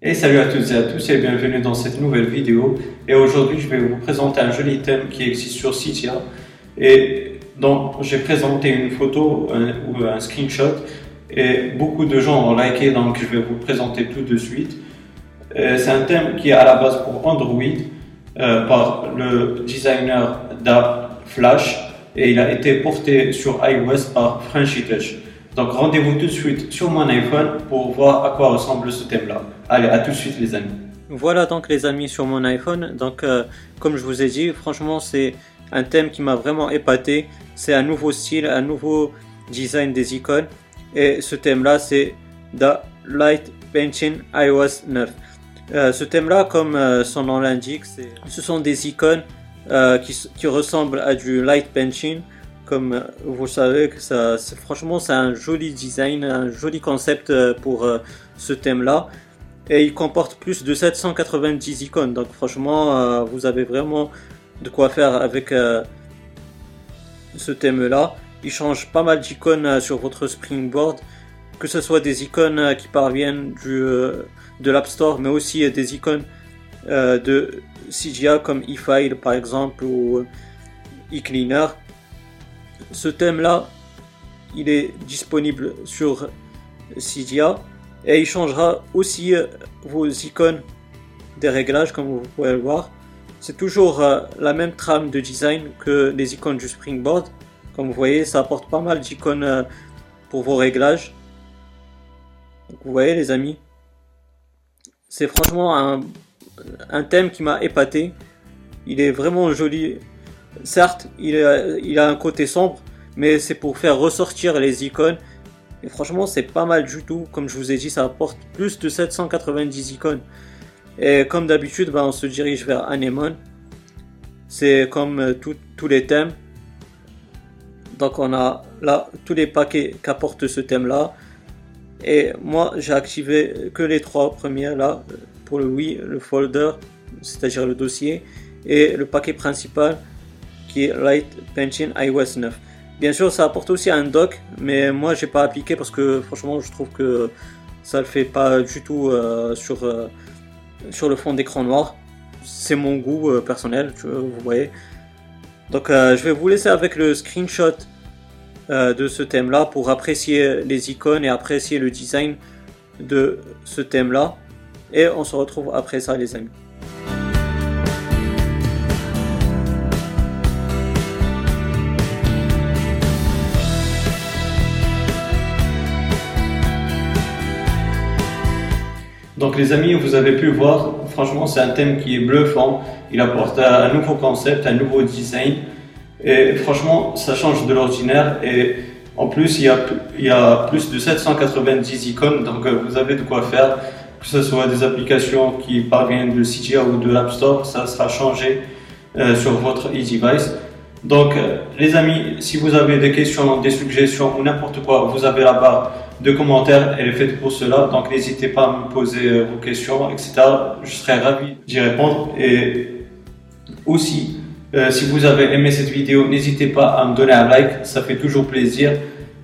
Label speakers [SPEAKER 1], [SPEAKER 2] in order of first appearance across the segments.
[SPEAKER 1] Et salut à toutes et à tous et bienvenue dans cette nouvelle vidéo. Et aujourd'hui, je vais vous présenter un joli thème qui existe sur Cydia et dont j'ai présenté une photo ou un screenshot et beaucoup de gens ont liké donc je vais vous présenter tout de suite. C'est un thème qui est à la base pour Android euh, par le designer d'app Flash et il a été porté sur iOS par Frenchy Touch. Donc rendez-vous tout de suite sur mon iPhone pour voir à quoi ressemble ce thème-là. Allez, à tout de suite les amis.
[SPEAKER 2] Voilà donc les amis sur mon iPhone. Donc euh, comme je vous ai dit, franchement c'est un thème qui m'a vraiment épaté. C'est un nouveau style, un nouveau design des icônes. Et ce thème-là c'est The Light Painting iOS 9. Euh, ce thème-là, comme euh, son nom l'indique, ce sont des icônes qui, qui, ressemblent à du light painting comme vous savez, que ça, franchement, c'est un joli design, un joli concept euh, pour euh, ce thème-là. Et il comporte plus de 790 icônes. Donc, franchement, euh, vous avez vraiment de quoi faire avec ce thème-là. Il change pas mal d'icônes sur votre Springboard. Que ce soit des icônes qui parviennent du, de l'App Store, mais aussi des icônes de CGA comme eFile par exemple ou eCleaner ce thème-là, il est disponible sur Cydia et il changera aussi euh, vos icônes des réglages comme vous pouvez le voir. C'est toujours euh, la même trame de design que les icônes du Springboard. Comme vous voyez, ça apporte pas mal d'icônes euh, pour vos réglages. vous voyez les amis, c'est franchement un, un thème qui m'a épaté. Il est vraiment joli Certes, il a, un côté sombre, mais c'est pour faire ressortir les icônes. Et franchement, c'est pas mal du tout. Comme je vous ai dit, ça apporte plus de 790 icônes. Et comme d'habitude, ben, on se dirige vers Anemone. C'est comme euh, tous les thèmes. Donc on a là tous les paquets qu'apporte ce thème-là. Et moi, j'ai activé que les trois premiers là pour le oui, le folder, c'est-à-dire le dossier, et le paquet principal qui est Light Painting iOS 9. Bien sûr, ça apporte aussi un dock, mais moi j'ai pas appliqué parce que franchement, je trouve que ça le fait pas du tout euh, sur, euh, sur le fond d'écran noir. C'est mon goût euh, personnel, vous voyez. Donc je vais vous laisser avec le screenshot de ce thème là pour apprécier les icônes et apprécier le design de ce thème là. Et on se retrouve après ça les amis.
[SPEAKER 1] Donc les amis, vous avez pu voir, franchement c'est un thème qui est bluffant, il apporte un nouveau concept, un nouveau design, et franchement ça change de l'ordinaire, et en plus il y, a, plus de 790 icônes, donc euh, vous avez de quoi faire, que ce soit des applications qui parviennent de Cydia ou de l'App Store, ça sera changé euh, sur votre e-device. Donc euh, les amis, si vous avez des questions, des suggestions ou n'importe quoi, vous avez la barre de commentaires, elle est faite pour cela. Donc n'hésitez pas à me poser euh, vos questions, etc. Je serai ravi d'y répondre. Et aussi, euh, si vous avez aimé cette vidéo, n'hésitez pas à me donner un like, ça fait toujours plaisir.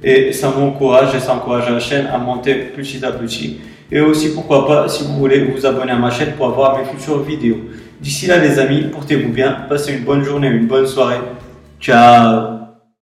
[SPEAKER 1] Et ça m'encourage et ça encourage la chaîne à monter petit à petit. Et aussi, pourquoi pas, si vous voulez vous abonner à ma chaîne pour avoir mes futures vidéos. D'ici là, les amis, portez-vous bien, passez une bonne journée, une bonne soirée. chờ